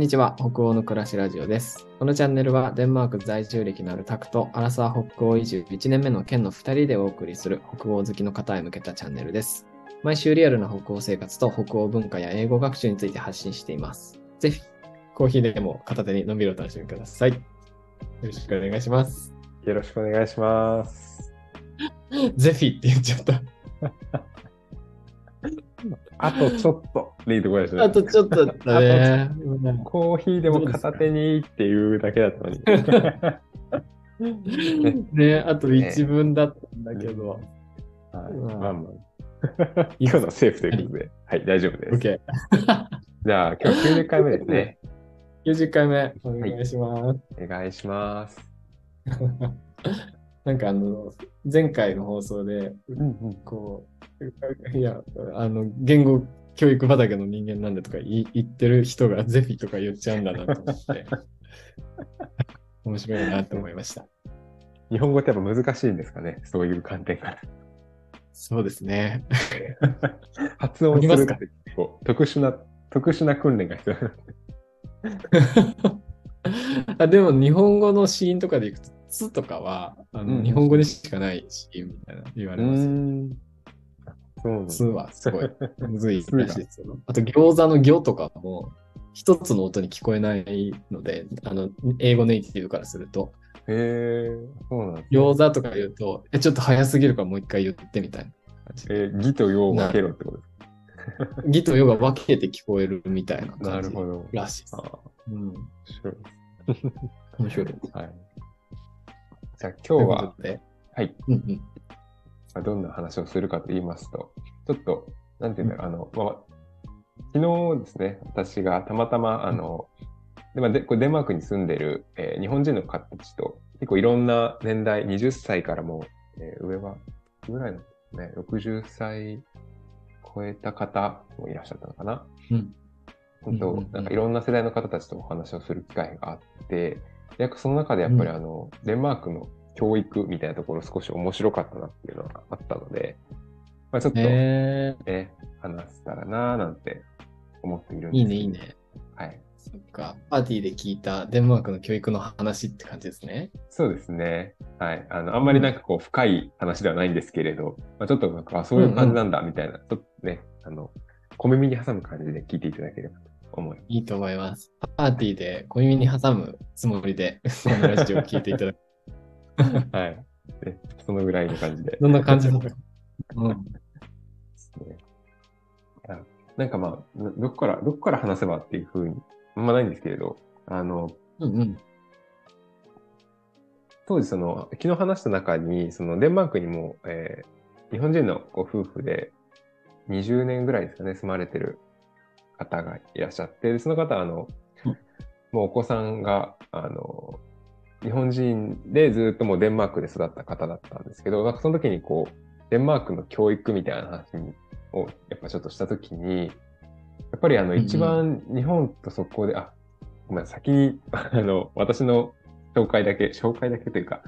んにちは。北欧の暮らしラジオです。このチャンネルはデンマーク在住歴のあるタクとアラサー北欧移住1年目の県の2人でお送りする北欧好きの方へ向けたチャンネルです。毎週リアルな北欧生活と北欧文化や英語学習について発信しています。ぜひ、コーヒーでも片手にのんびりお楽しみください。よろしくお願いします。よろしくお願いします。ゼフィって言っちゃった。あとちょっとでいいところですね。あとちょっとだったね。コーヒーでも片手にっていうだけだったのに。ね、あと一文だったんだけど。はい、うんまあまあ。今日のセーフということで、はい、大丈夫です。OK。じゃあ、今日90回目ですね。90回目、お願いします。お願いします。なんかあの、前回の放送で、うんうん。こう、いや、あの、言語教育畑の人間なんでとか言ってる人がゼフィとか言っちゃうんだなと思って、面白いなと思いました。日本語ってやっぱ難しいんですかね、そういう観点から。そうですね。発音するすかて結構特殊な、特殊な訓練が必要なんで あでも日本語のシーンとかでいくと、つとかはあの、うん日本語にしかないシーンみたいな言われます。ん。そうつはすごいむずい らしいですよ。あと餃子の行とかも一つの音に聞こえないので、あの英語ネイティブからすると、へえ、そうなんね餃子とか言うと、えちょっと早すぎるからもう一回言ってみたいな感じ。えー、義と陽を分けろってことです 義と世が分けて聞こえるみたいな感じるほど。らしいですあ。あ、うん、面白い。面白い。はい。じゃあ今日ははい、うんうん。まあどんな話をするかと言いますと、ちょっと、なんていうんだろう、あの、まあ、昨日ですね、私がたまたま、あの、でまあ、でこれデンマークに住んでる、えー日本人の方たちと、結構いろんな年代、20歳からも、えー上は、ぐらいなんですね、60歳超えた方もいらっしゃったのかな。うん。本当なんかいろんな世代の方たちとお話をする機会があって、でその中でやっぱりうんあの、デンマークの教育みたいなところ少し面白かったなっていうのがあったので、まあ、ちょっと、えね、話せたらなぁなんて思っているんー、いですいね、いいね。はい。そっか。パーティーで聞いたデンマークの教育の話って感じですね。そうですね。はい。あの、あんまりなんかこう、深い話ではないんですけれど、まあ、ちょっとなんか、あそういう感じなんだ、みたいな、ちょっとね、あの、小耳に挟む感じで聞いていただければと思います。いいと思います。パーティーで小耳に挟むつもりで、このラジオを聞いていただく。はい。でそのぐらいの感じで。どんな感じだった？か。うん。ですね。あなんかまあ、どどこから、どこから話せばっていうふうに、あんまないんですけれど、あの、うんうん。当時その、昨日話した中に、そのデンマークにも、えー日本人のご夫婦で20年ぐらいですかね、住まれてる方がいらっしゃって、でその方はあの、うん。もうお子さんが、あの、日本人でずっともうデンマークで育った方だったんですけど、なんかその時にこう、デンマークの教育みたいな話をやっぱちょっとした時に、やっぱりあのうんうん。一番日本とそこで、あ、ごめん、先に、あの、私の紹介だけ、紹介だけというか、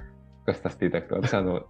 させていただくと、私あの、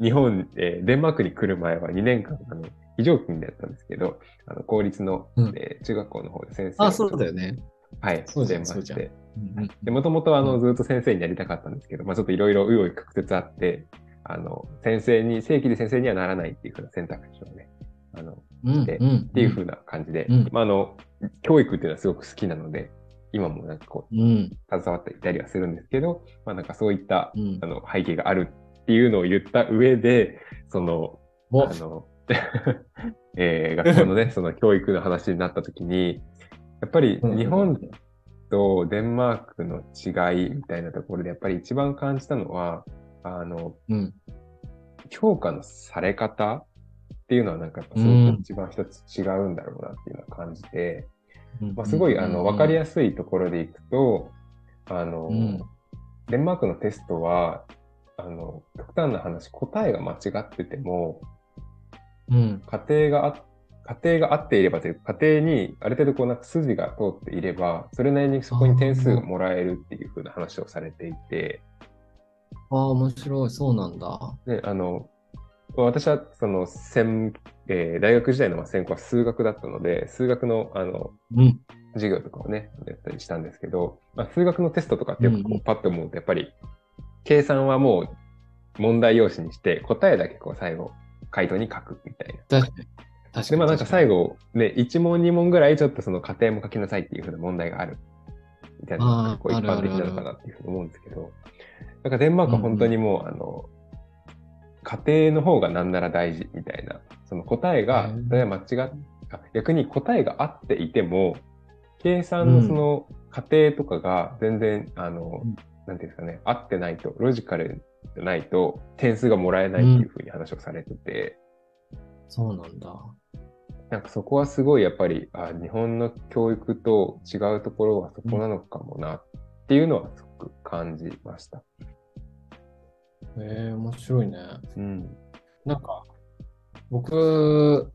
日本、えーデンマークに来る前は2年間、あの、非常勤でやったんですけど、あの、公立の、うんえー中学校の方で先生をあ、そうだよね。はい、そうじゃんしてまして。もともとあの、うんずっと先生になりたかったんですけど、まあちょっといろいろ紆余曲折あって、あの、先生に、正規で先生にはならないっていうふうな選択肢をね、あの、うんでうんっていうふうな感じで、うんまああの、教育っていうのはすごく好きなので、今もなんかこう、うん。携わっていたりはするんですけど、まあなんかそういったうんあ。の背景があるっていうのを言った上で、その、おあの、えー学校のね、その教育の話になった時に、やっぱり日本とデンマークの違いみたいなところで、やっぱり一番感じたのは、あの、うん。評価のされ方っていうのはなんかやっぱすごく一番一つ違うんだろうなっていうのは感じて、まあ、すごいあの分かりすやすいところでいくと、あの、うんデンマークのテストは、あの、極端な話、答えが間違ってても、い。うん。家庭があ、家庭が合っていればというか、家庭にある程度こうなんか筋が通っていれば、それなりにそこに点数がもらえるっていう風な話をされていて、ああ、面白い。そうなんだ。で、あの、私はその専、えー大学時代のまあ専攻は数学だったので、数学のあのうん。授業とかをね、やったりしたんですけど、まあ、数学のテストとかってこうんううんパッと思うと、やっぱり、計算はもう問題用紙にして、答えだけこう最後、回答に書くみたいな。確かに。確かで、に。まあなんか最後、ね、1問2問ぐらいちょっとその過程も書きなさいっていうふうな問題がある。みたいなのがこう一般的なのかなっていうふうに思うんですけど、なんかデンマークは本当にもう、あの、過程の方がなんなら大事みたいな、その答えが例えば間違っあ逆に答えが合っていても、計算のその過程とかが全然、あのうん、なんていうんですかね、合ってないと、ロジカルじゃないと点数がもらえないっていうふうに話をされてて、そうなんだ。なんかそこはすごいやっぱり、あ日本の教育と違うところはそこなのかもなっていうのはすごく感じました。ええ面白いね。うん。なんか、僕、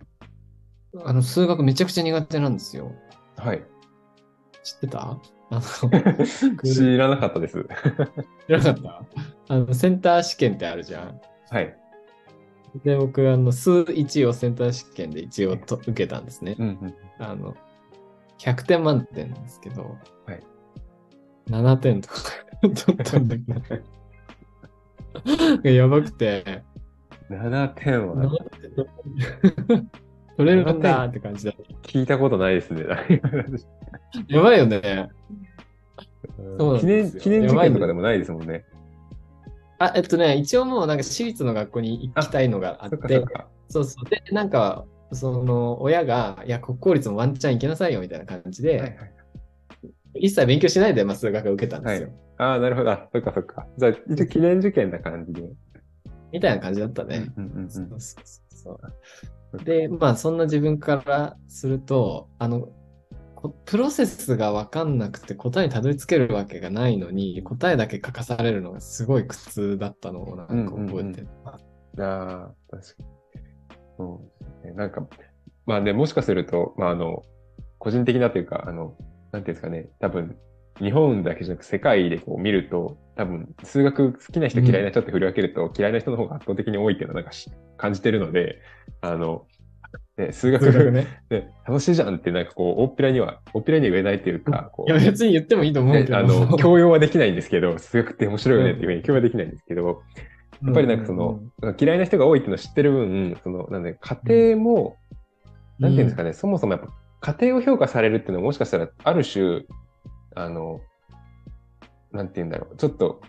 あの、数学めちゃくちゃ苦手なんですよ。はい。知ってた？あの、知らなかったです。知らなかった？あの、センター試験ってあるじゃん。はい。で、僕、あの、数1をセンター試験で一応と受けたんですね。うんうん。あの、100点満点なんですけど、はい。7点とか取ったんだけど、やばくて、7点は7点取れるんだって感じだ。聞いたことないですね。やばいよね。そう記念記念受験とかでもないですもんね。あ、えっとね、一応もうなんか私立の学校に行きたいのがあって。そうそう。で、なんか、その親が、いや、国公立もワンチャン行けなさいよみたいな感じで、はいはい。一切勉強しないで、まあ、数学を受けたんですよ。ああ、なるほど。あそっかそっか。じゃあ、一応記念受験な感じで。みたいな感じだったね。うんうんうんそうそうそうそうで、まあ、そんな自分からすると、あの、こプロセスが分かんなくて答えにたどり着けるわけがないのに、答えだけ書かされるのがすごい苦痛だったのをなんか覚えてます。ああ、確かに。そうですね。なんか、まあね、もしかすると、まああの、個人的なというか、あの、なんていうんですかね、多分、日本だけじゃなく世界でこう見ると、多分、数学好きな人嫌いな人って振り分けると、嫌いな人の方が圧倒的に多いっていうのをなんかし感じてるので、あの、ね、数学数学ね。ね、楽しいじゃんってなんかこう、大っぴらには、大っぴらには言えないというか、こいや、別に言ってもいいと思うけど。ねあの、教養はできないんですけど、数学って面白いよねっていうふうに教養はできないんですけど、やっぱりなんかその、嫌いな人が多いっていうのを知ってる分、その、なんで、家庭も、なんていうんですかね、そもそもやっぱ家庭を評価されるっていうのはもしかしたら、ある種、あの、なんていうんだろう、ちょっと、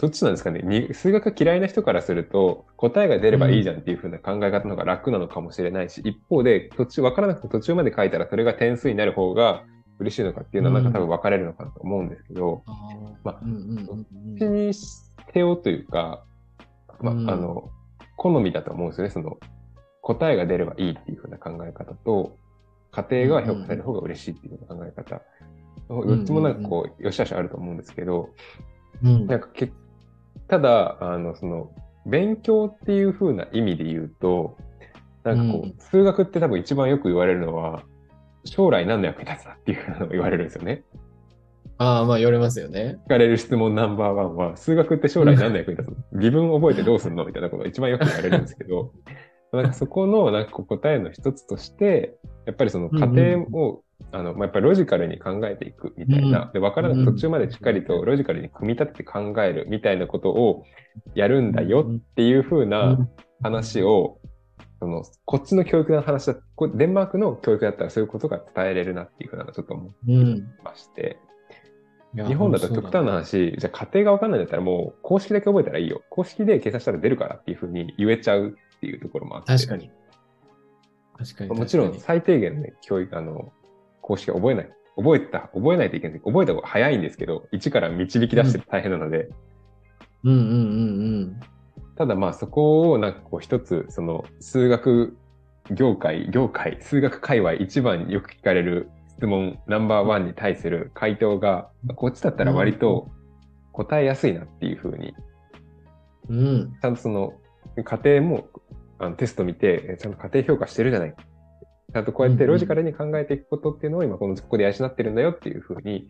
どっちなんですかね？に数学が嫌いな人からすると、答えが出ればいいじゃんっていう風な考え方の方が楽なのかもしれないし、一方で、途中、わからなくて途中まで書いたらそれが点数になる方が嬉しいのかっていうのはなんか多分分かれるのかなと思うんですけど、あー。まあうんうんうんどっうんちにせよというか、まあ、の、好みだと思うんですよね。その、答えが出ればいいっていう風な考え方と、家庭が評価される方が嬉しいっていう考え方。どっちもなんかこう、よしあしあると思うんですけど、うん。なんかけ、ただ、あの、その、勉強っていう風な意味で言うと、なんかこう、うん数学って多分一番よく言われるのは、将来何の役に立つかっていうのを言われるんですよね。ああ、まあ言われますよね。聞かれる質問ナンバーワンは、数学って将来何の役に立つの？自分覚えてどうすんのみたいなことが一番よく言われるんですけど、なんかそこのなんか答えの一つとして、やっぱりその過程を、あの、まあ、やっぱりロジカルに考えていくみたいな、うんで、わからなく途中までしっかりとロジカルに組み立てて考えるみたいなことをやるんだよっていう風な話を、その、こっちの教育の話だ、こデンマークの教育だったらそういうことが伝えれるなっていう風なのをちょっと思いうん。まして、いや日本だと極端な話、じゃあ家庭がわかんないんだったらもう公式だけ覚えたらいいよ。公式で計算したら出るからっていうふうに言えちゃうっていうところもあって。確かに。確かに。もちろん最低限のね、教育、あの、公式は覚えない。覚えた、覚えないといけない。覚えた方が早いんですけど、一から導き出して大変なので、にうんうんうんただまあそこをなんかこう一つ、その数学業界、業界、数学界隈一番よく聞かれる質問ナンバーワンに対する回答が、こっちだったら割と答えやすいなっていうふうにうん。うん。ちゃんとその家庭もあのテスト見て、えちゃんと家庭評価してるじゃない。ちゃんとこうやってロジカルに考えていくことっていうのを今このここで養ってるんだよっていうふうに、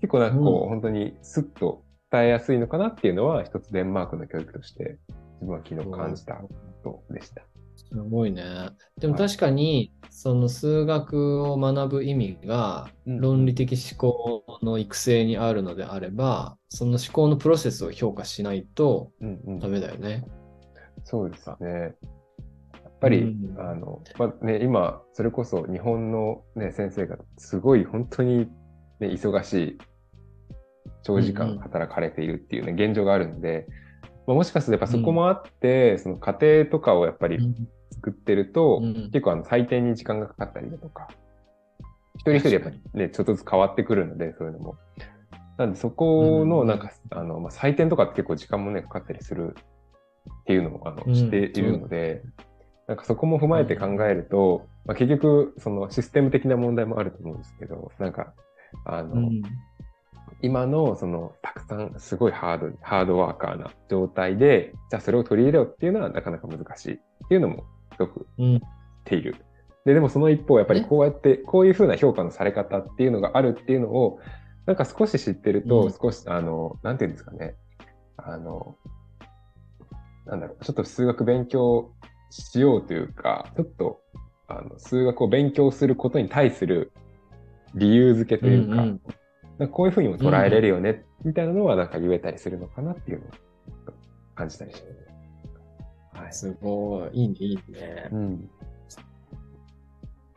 結構なんかこう、うん本当にスッと伝えやすいのかなっていうのは一つデンマークの教育として自分は昨日感じたことでした。すごいね。でも確かに、その数学を学ぶ意味がうん論理的思考の育成にあるのであれば、その思考のプロセスを評価しないとうんうんダメだよね。そうですね。やっぱり、うん。あの、まあね、今、それこそ日本の、ね、先生がすごい本当に、ね、忙しい、長時間うんうん。働かれているっていうね、現状があるので、まあ、もしかするとやっぱそこもあって、その家庭とかをやっぱりうん。作ってると、うん。結構あの採点に時間がかかったりだとか、一人一人やっぱりね、ちょっとずつ変わってくるので、そういうのも。なんでそこのなんか、あの、まあ、採点とかって結構時間もね、かかったりするっていうのをあのうん。しているので、なんかそこも踏まえて考えると、まあ、結局、そのシステム的な問題もあると思うんですけど、なんか、あの、うん。今のそのたくさんすごいハード、ハードワーカーな状態で、じゃあそれを取り入れようっていうのはなかなか難しいっていうのもすごくうん。ている。で、でもその一方、やっぱりねこうやって、こういうふうな評価のされ方っていうのがあるっていうのを、なんか少し知ってると、うん。少し、あの、なんていうんですかね、あの、なんだろう、ちょっと数学勉強しようというか、ちょっと、あの、数学を勉強することに対する理由付けというか、うんうんかこういうふうにも捉えれるよね、みたいなのはなんか言えたりするのかなっていうのを感じたりします。はい。すごい。いいね、いいね。うん。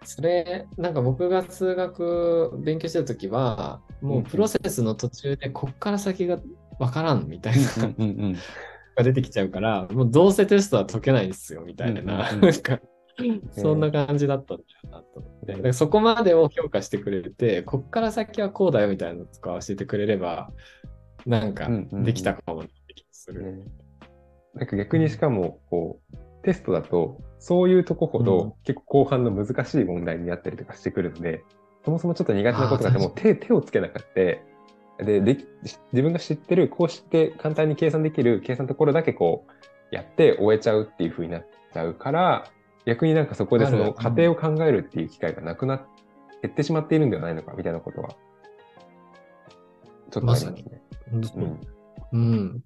それ、なんか僕が数学勉強してた時は、もうプロセスの途中でこっから先がわからんみたいなうんうん。が出てきちゃうから、もうどうせテストは解けないんですよ、みたいな。うんうんうんなんか、そんな感じだったんだよなと思って。だからそこまでを評価してくれて、こっから先はこうだよみたいなのとか教えてくれれば、なんかうんうんうんできたかもなって気がする。ねなんか逆にしかも、こう、テストだと、そういうとこほうんど結構後半の難しい問題になったりとかしてくるので、そもそもちょっと苦手なことがあってもう手手をつけなかった。ででき自分が知ってる、こうして簡単に計算できる計算のところだけこうやって終えちゃうっていう風になっちゃうから、逆になんかそこでその過程を考えるっていう機会がなくなっ、減ってしまっているんではないのかみたいなことは、ちょっとありますね。うんうん。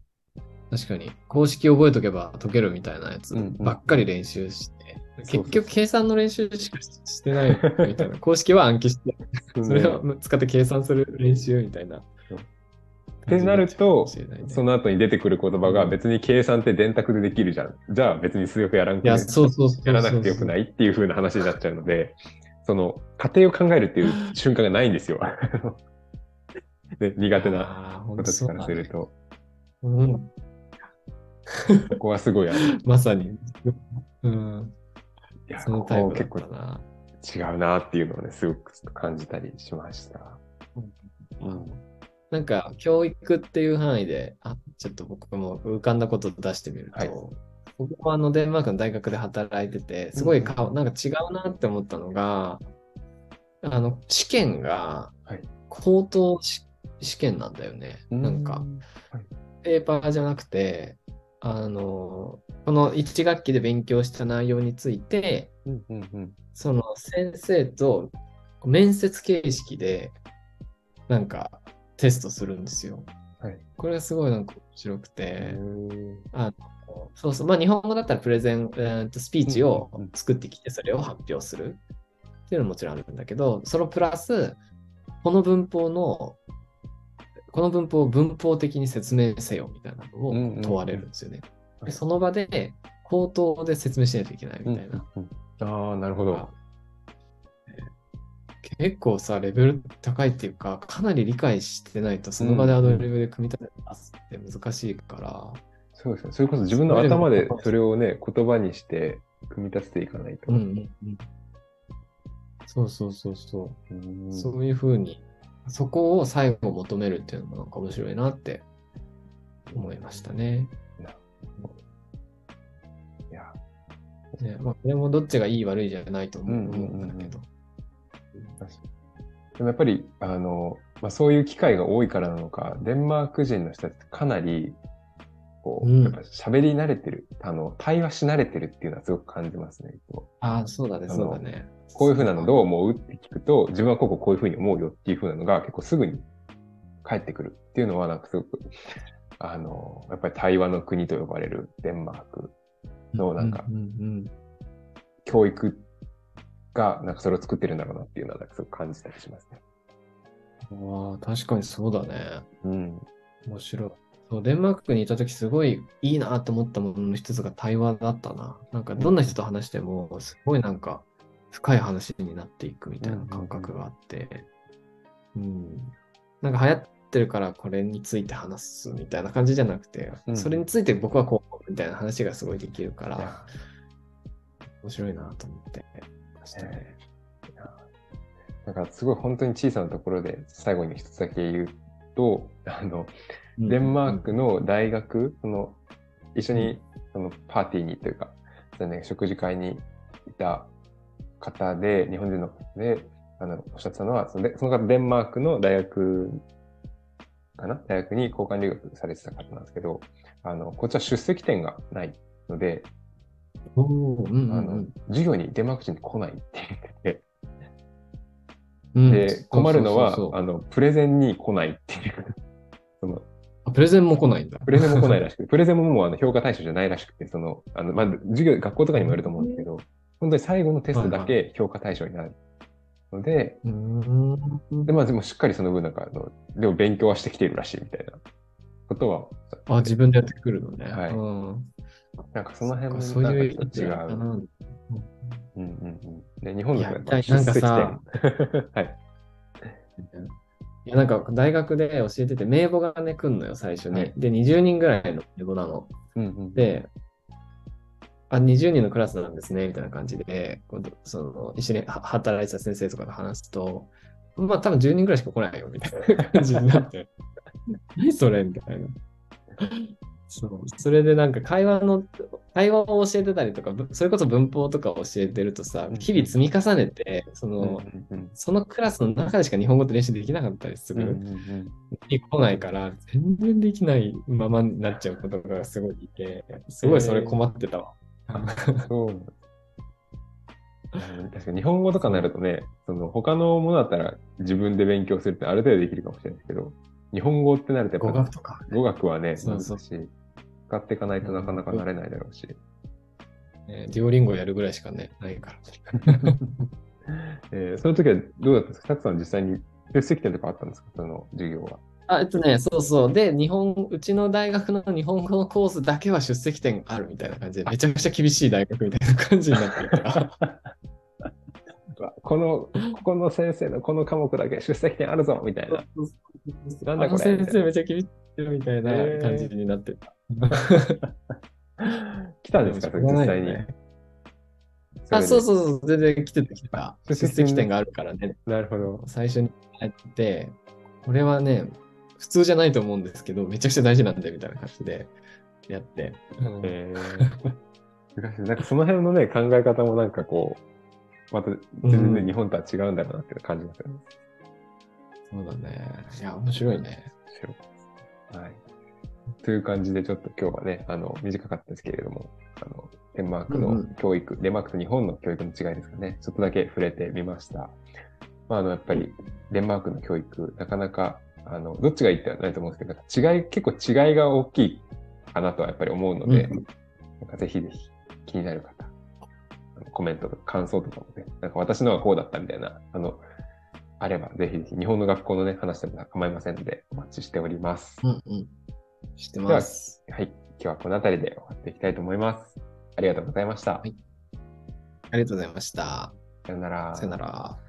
確かに。公式覚えとけば解けるみたいなやつばっかり練習して、結局計算の練習しかしてないみたいな。公式は暗記して、それを使って計算する練習みたいな。ってなるとねその後に出てくる言葉が別に計算って電卓でできるじゃん。じゃあ別に数学やらんや、らなくてよくないっていう風な話になっちゃうので、その過程を考えるっていう瞬間がないんですよ。ね、苦手な子たちからすると、うん。ここはすごいある。まさに。うん。いや、そのこタイプ結構。違うなっていうのをね、すごく感じたりしました。うんなんか、教育っていう範囲で、あ、ちょっと僕も浮かんだことを出してみると、はい。僕もあのデンマークの大学で働いてて、すごいか、なんか違うなって思ったのが、あの、試験がはい、口頭し試験なんだよね。なんか、ペーパーじゃなくて、あの、この1学期で勉強した内容について、うんうんうん。その先生と面接形式で、なんかテストするんですよ。はい。これがすごいなんか面白くて、うんあのそうそう、まあ日本語だったらプレゼン、えーとスピーチを作ってきてそれを発表する。っていうのももちろんあるんだけど、そのプラス、この文法の、この文法を文法的に説明せよみたいなのを問われるんですよね。はい。でその場で口頭で説明しないといけないみたいな。うんうんああ、なるほど。結構さ、レベル高いっていうか、かなり理解してないと、その場でアドリブで組み立てて出すって難しいから、そうですね。それこそ自分の頭でそれをね、言葉にして組み立てていかないと。うんうんうん。そうそうそうそう。うんそういうふうに、そこを最後求めるっていうのもなんか面白いなって思いましたね。いや、ねまあ、これもどっちがいい悪いじゃないと思ううんうんうんうん思うんでもやっぱり、あの、まあ、そういう機会が多いからなのか、デンマーク人の人たちってかなり、こう、うんやっぱ喋り慣れてる、あの、対話し慣れてるっていうのはすごく感じますね。こああ、そうだね、そうだね。うこういうふうなのどう思うって聞くと、自分はこここういうふうに思うよっていうふうなのが結構すぐに返ってくるっていうのは、なんかすごくあの、やっぱり対話の国と呼ばれるデンマークのなんか教育がなんかそれを作ってるんだろうなっていうのはなんかすごく感じたりしますね。うん、ああ、確かにそうだね。うん。面白い。そうデンマークにいたときすごいいいなと思ったものの一つが対話だったな。なんかどんな人と話してもすごいなんか深い話になっていくみたいな感覚があって、うん。なんか流行ってるからこれについて話すみたいな感じじゃなくて、うんそれについて僕はこうみたいな話がすごいできるから、面白いなと思ってましたね。なんかすごい本当に小さなところで最後に一つだけ言うと、あの、デンマークの大学、その、一緒にそのパーティーにというか、ね、食事会にいた方で、日本人の方で、あの、おっしゃってたのは、そのでその方、デンマークの大学かな？大学に交換留学されてた方なんですけど、あの、こっちは出席点がないので、うんうんあの、授業にデンマーク人来ないって言ってで、困るのは、あの、プレゼンに来ないっていう。その、あプレゼンも来ないんだ。プレゼンも来ないらしくて、プレゼンももうあの評価対象じゃないらしくて、その、あの、まあ、授業、学校とかにもよると思うんですけど、本当に最後のテストだけ評価対象になるので、で、まあでもしっかりその分なんか、あの、でも勉強はしてきているらしいみたいなことは、あ、自分でやってくるのね。はい。うん、なんかその辺もそういう違う。うんうんうん。で、日本だと はい。いや、なんか大学で教えてて、名簿がね、来んのよ、最初に。はいで、20人ぐらいの名簿なの。うんうん、で、あ、20人のクラスなんですね、みたいな感じで、その一緒には働いてた先生とかと話すと、まあ多分10人ぐらいしか来ないよ、みたいな感じになって。何 それみたいな。そう。それでなんか会話の、会話を教えてたりとか、ぶそれこそ文法とか教えてるとさうん、日々積み重ねて、その、うんうんうんそのクラスの中でしか日本語って練習できなかったりするうんうんうんに来ないから、全然できないままになっちゃうことがすごいいて、すごいそれ困ってたわ。そう。うん確かに日本語とかになるとね、その他のものだったら自分で勉強するってある程度できるかもしれないですけど、日本語ってなるとや語っぱ学とか。語学はね、そうそう難しい。使っていかないとなかなかなれないだろうし。ね、デュオリンゴやるぐらいしかね、ないから。えーその時はどうだったんですか？たくさん実際に出席点とかあったんですか？その授業は。あ、えっとね、そうそう。で、日本、うちの大学の日本語のコースだけは出席点あるみたいな感じで、めちゃくちゃ厳しい大学みたいな感じになっていた。この、ここの先生のこの科目だけ出席点あるぞみたいな。なんだこれ先生めちゃ厳しいみたいな感じになってた。来たんですか？実際に。あ、そうそうそう、全然来てた来てた。出出席点があるからね。なるほど。最初にやって、これはね、普通じゃないと思うんですけど、めちゃくちゃ大事なんで、みたいな感じでやって。うんえー 難しいなんかその辺のね、考え方もなんかこう、また全然日本とは違うんだろうなって感じますよね。そうだね。いや、面白いね。面白いはい。という感じで、ちょっと今日はね、あの、短かったですけれども、あの、デンマークのうんうん教育、デンマークと日本の教育の違いですかね、ちょっとだけ触れてみました。まあ、あの、やっぱり、デンマークの教育、なかなか、あの、どっちがいいってはないと思うんですけど、違い、結構違いが大きいかなとはやっぱり思うので、うんなんかぜひぜひ気になる方、コメントとか感想とかもね、なんか私のはこうだったみたいな、あの、あればぜひぜひ日本の学校のね、話でも構いませんので、お待ちしております。うんうん。知ってます。はい。今日はこの辺りで終わっていきたいと思います。ありがとうございました。はいありがとうございました。さよなら。さよなら。